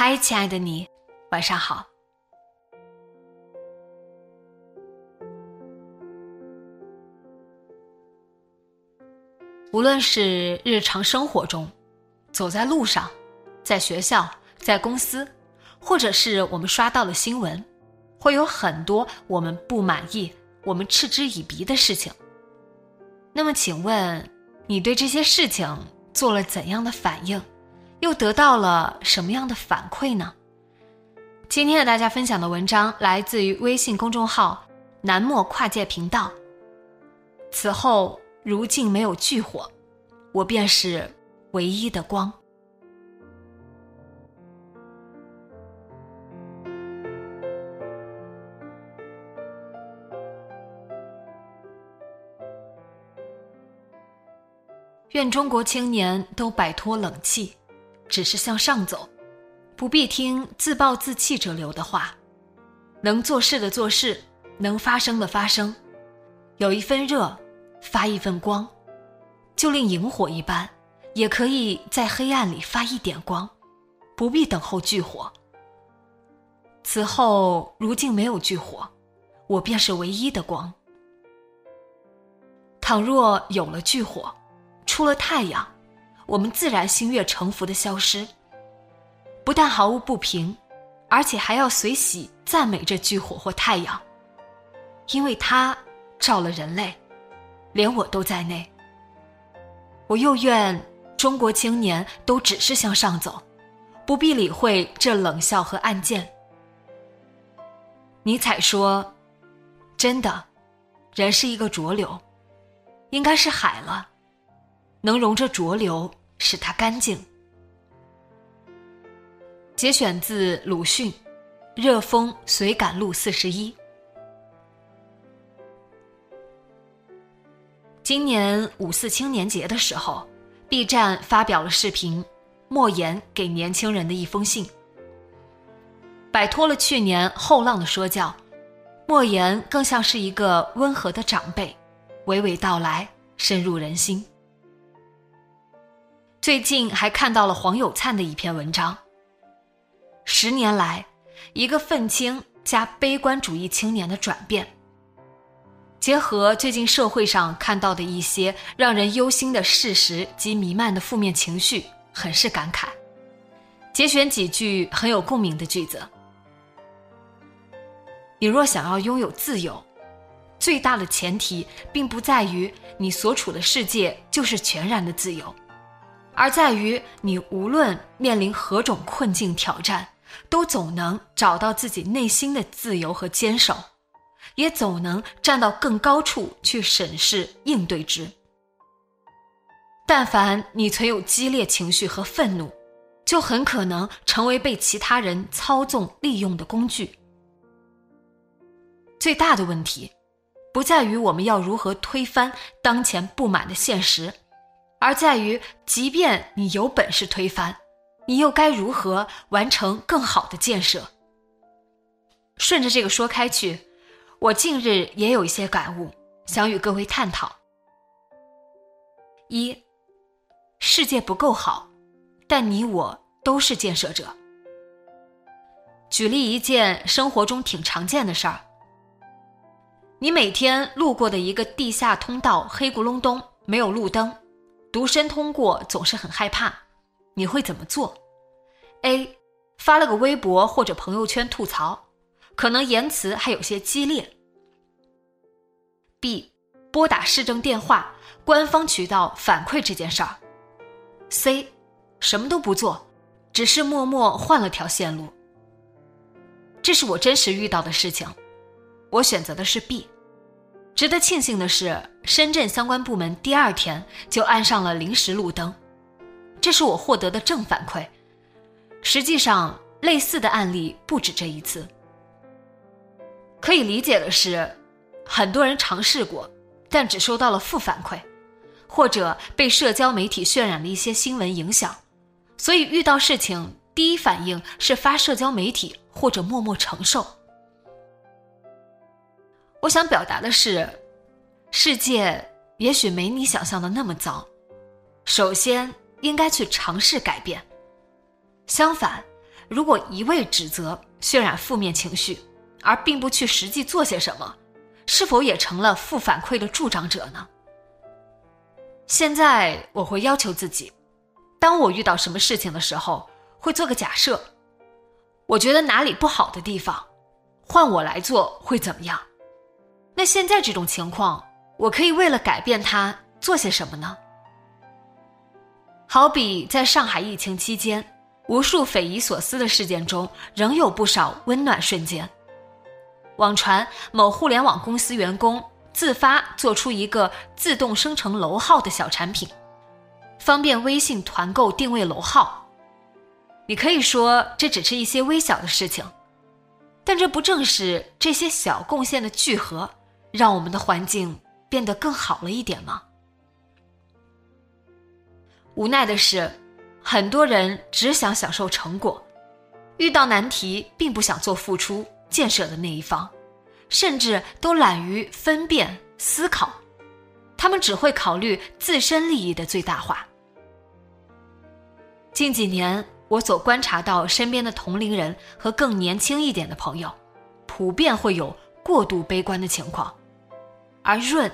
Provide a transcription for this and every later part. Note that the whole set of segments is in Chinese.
嗨，亲爱的你，晚上好。无论是日常生活中，走在路上，在学校，在公司，或者是我们刷到了新闻，会有很多我们不满意、我们嗤之以鼻的事情。那么，请问你对这些事情做了怎样的反应？又得到了什么样的反馈呢？今天和大家分享的文章来自于微信公众号“南漠跨界频道”。此后如镜没有炬火，我便是唯一的光。愿中国青年都摆脱冷气。只是向上走，不必听自暴自弃者流的话。能做事的做事，能发声的发声。有一份热，发一份光，就令萤火一般，也可以在黑暗里发一点光，不必等候炬火。此后如镜没有炬火，我便是唯一的光。倘若有了炬火，出了太阳。我们自然心悦诚服的消失，不但毫无不平，而且还要随喜赞美这炬火或太阳，因为它照了人类，连我都在内。我又愿中国青年都只是向上走，不必理会这冷笑和暗箭。尼采说：“真的，人是一个浊流，应该是海了，能容这浊流。”使它干净。节选自鲁迅《热风随感录四十一》。今年五四青年节的时候，B 站发表了视频《莫言给年轻人的一封信》。摆脱了去年后浪的说教，莫言更像是一个温和的长辈，娓娓道来，深入人心。最近还看到了黄有灿的一篇文章。十年来，一个愤青加悲观主义青年的转变。结合最近社会上看到的一些让人忧心的事实及弥漫的负面情绪，很是感慨。节选几句很有共鸣的句子：你若想要拥有自由，最大的前提并不在于你所处的世界就是全然的自由。而在于你无论面临何种困境挑战，都总能找到自己内心的自由和坚守，也总能站到更高处去审视应对之。但凡你存有激烈情绪和愤怒，就很可能成为被其他人操纵利用的工具。最大的问题，不在于我们要如何推翻当前不满的现实。而在于，即便你有本事推翻，你又该如何完成更好的建设？顺着这个说开去，我近日也有一些感悟，想与各位探讨。一，世界不够好，但你我都是建设者。举例一件生活中挺常见的事儿：你每天路过的一个地下通道，黑咕隆咚，没有路灯，独身通过总是很害怕，你会怎么做？A. 发了个微博或者朋友圈吐槽，可能言辞还有些激烈。B. 拨打市政电话，官方渠道反馈这件事儿。C. 什么都不做，只是默默换了条线路。这是我真实遇到的事情，我选择的是 B。值得庆幸的是，深圳相关部门第二天就安上了临时路灯，这是我获得的正反馈。实际上，类似的案例不止这一次。可以理解的是，很多人尝试过，但只收到了负反馈，或者被社交媒体渲染了一些新闻影响，所以遇到事情第一反应是发社交媒体或者默默承受。我想表达的是，世界也许没你想象的那么糟，首先应该去尝试改变。相反，如果一味指责、渲染负面情绪，而并不去实际做些什么，是否也成了负反馈的助长者呢？现在我会要求自己，当我遇到什么事情的时候，会做个假设，我觉得哪里不好的地方，换我来做会怎么样？那现在这种情况，我可以为了改变它做些什么呢？好比在上海疫情期间。无数匪夷所思的事件中，仍有不少温暖瞬间。网传某互联网公司员工自发做出一个自动生成楼号的小产品，方便微信团购定位楼号。你可以说这只是一些微小的事情，但这不正是这些小贡献的聚合，让我们的环境变得更好了一点吗？无奈的是。很多人只想享受成果，遇到难题并不想做付出建设的那一方，甚至都懒于分辨思考，他们只会考虑自身利益的最大化。近几年，我所观察到身边的同龄人和更年轻一点的朋友，普遍会有过度悲观的情况，而润，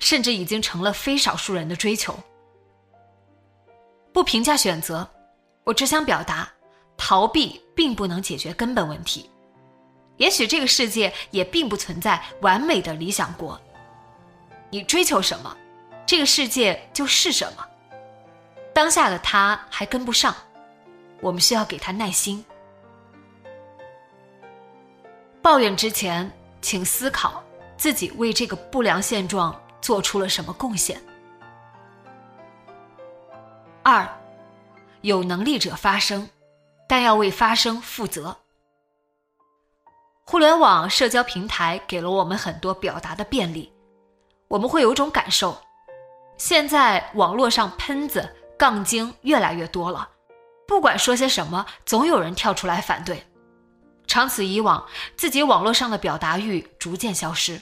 甚至已经成了非少数人的追求。不评价选择，我只想表达，逃避并不能解决根本问题。也许这个世界也并不存在完美的理想国。你追求什么，这个世界就是什么。当下的他还跟不上，我们需要给他耐心。抱怨之前，请思考自己为这个不良现状做出了什么贡献。二，有能力者发声，但要为发声负责。互联网社交平台给了我们很多表达的便利，我们会有种感受：现在网络上喷子、杠精越来越多了，不管说些什么，总有人跳出来反对。长此以往，自己网络上的表达欲逐渐消失。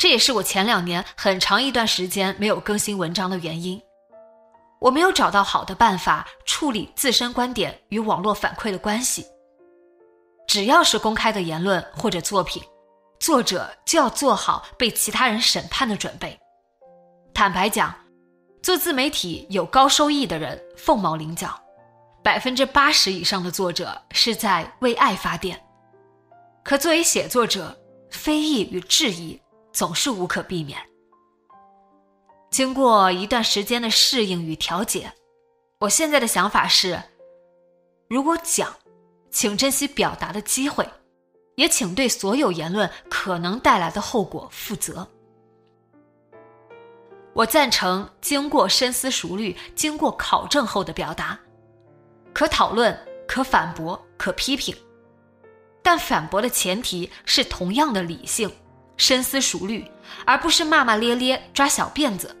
这也是我前两年很长一段时间没有更新文章的原因。我没有找到好的办法处理自身观点与网络反馈的关系。只要是公开的言论或者作品，作者就要做好被其他人审判的准备。坦白讲，做自媒体有高收益的人凤毛麟角，百分之八十以上的作者是在为爱发电。可作为写作者，非议与质疑总是无可避免。经过一段时间的适应与调节，我现在的想法是：如果讲，请珍惜表达的机会，也请对所有言论可能带来的后果负责。我赞成经过深思熟虑、经过考证后的表达，可讨论、可反驳、可批评，但反驳的前提是同样的理性、深思熟虑，而不是骂骂咧咧、抓小辫子。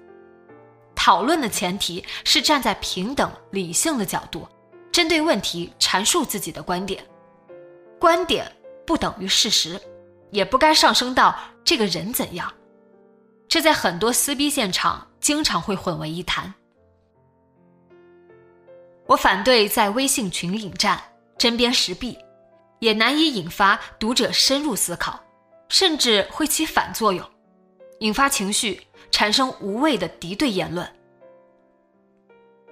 讨论的前提是站在平等理性的角度，针对问题阐述自己的观点。观点不等于事实，也不该上升到这个人怎样。这在很多撕逼现场经常会混为一谈。我反对在微信群引战、针砭时弊，也难以引发读者深入思考，甚至会起反作用，引发情绪，产生无谓的敌对言论。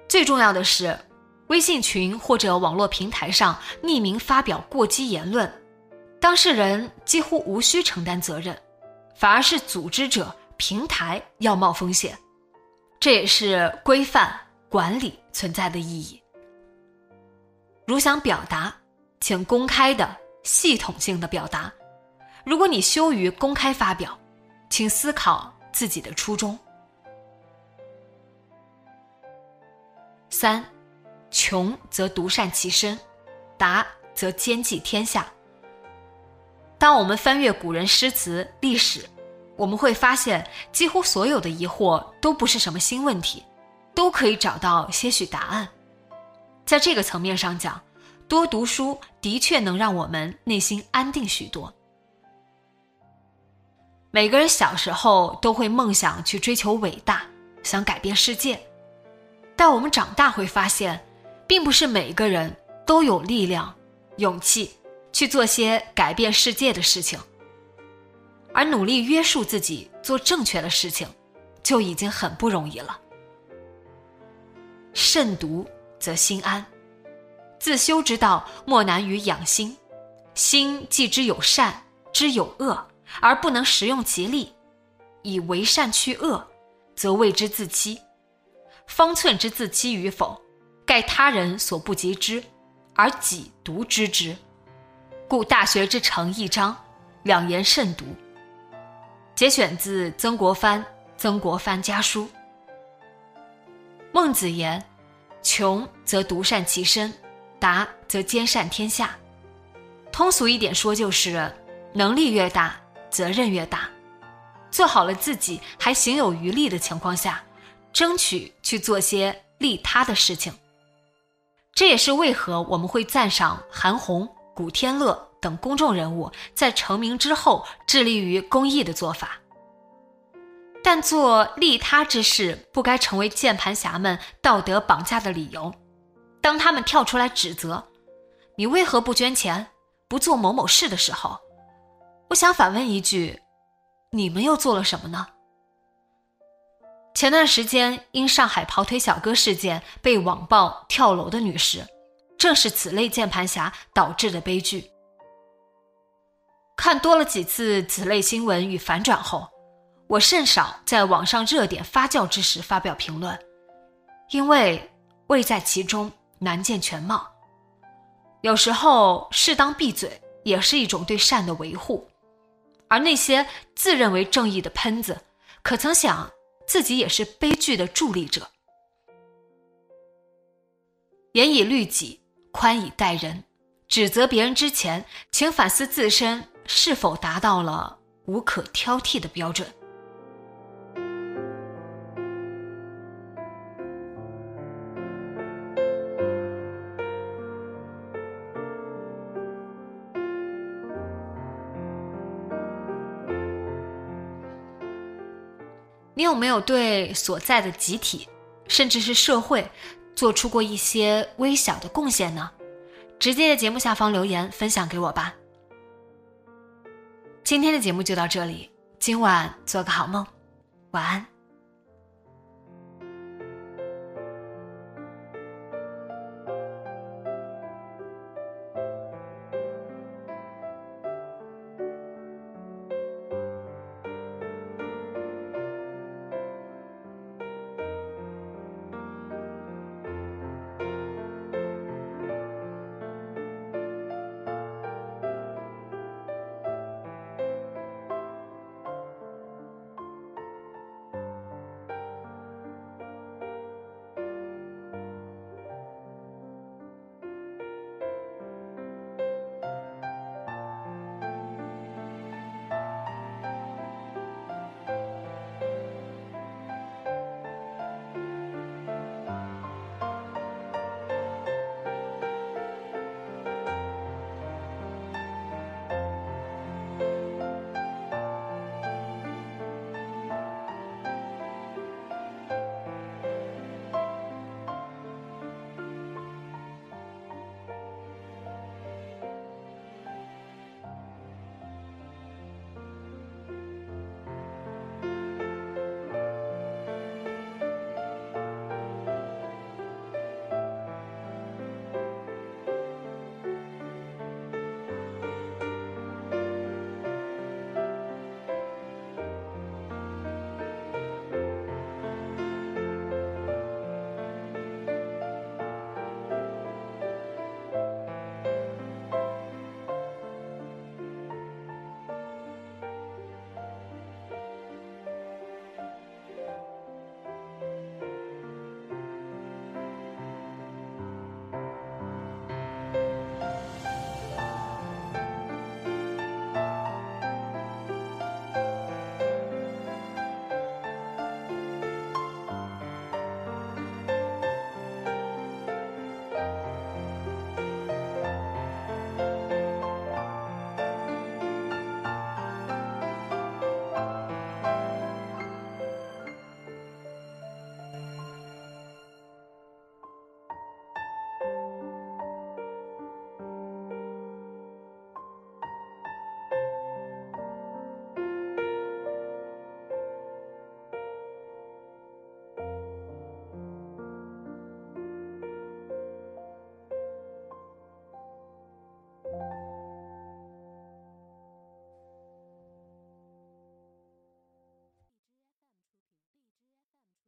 最重要的是，微信群或者网络平台上匿名发表过激言论，当事人几乎无需承担责任，反而是组织者、平台要冒风险。这也是规范管理存在的意义。如想表达，请公开的、系统性的表达。如果你羞于公开发表，请思考自己的初衷。三，穷则独善其身，达则兼济天下。当我们翻阅古人诗词、历史，我们会发现，几乎所有的疑惑都不是什么新问题，都可以找到些许答案。在这个层面上讲，多读书的确能让我们内心安定许多。每个人小时候都会梦想去追求伟大，想改变世界。但我们长大会发现，并不是每个人都有力量、勇气去做些改变世界的事情，而努力约束自己做正确的事情，就已经很不容易了。慎独则心安，自修之道莫难于养心。心既知有善，知有恶，而不能实用其力，以为善去恶，则谓之自欺。方寸之自欺与否，盖他人所不及之，而己独知之。故《大学》之成一章，两言慎独。节选自曾国藩《曾国藩家书》。孟子言：“穷则独善其身，达则兼善天下。”通俗一点说，就是能力越大，责任越大。做好了自己还行有余力的情况下。争取去做些利他的事情，这也是为何我们会赞赏韩红、古天乐等公众人物在成名之后致力于公益的做法。但做利他之事不该成为键盘侠们道德绑架的理由。当他们跳出来指责你为何不捐钱、不做某某事的时候，我想反问一句：你们又做了什么呢？前段时间因上海跑腿小哥事件被网曝跳楼的女士，正是此类键盘侠导致的悲剧。看多了几次此类新闻与反转后，我甚少在网上热点发酵之时发表评论，因为未在其中难见全貌。有时候适当闭嘴也是一种对善的维护，而那些自认为正义的喷子，可曾想？自己也是悲剧的助力者。严以律己，宽以待人。指责别人之前，请反思自身是否达到了无可挑剔的标准。你有没有对所在的集体，甚至是社会，做出过一些微小的贡献呢？直接在节目下方留言分享给我吧。今天的节目就到这里，今晚做个好梦，晚安。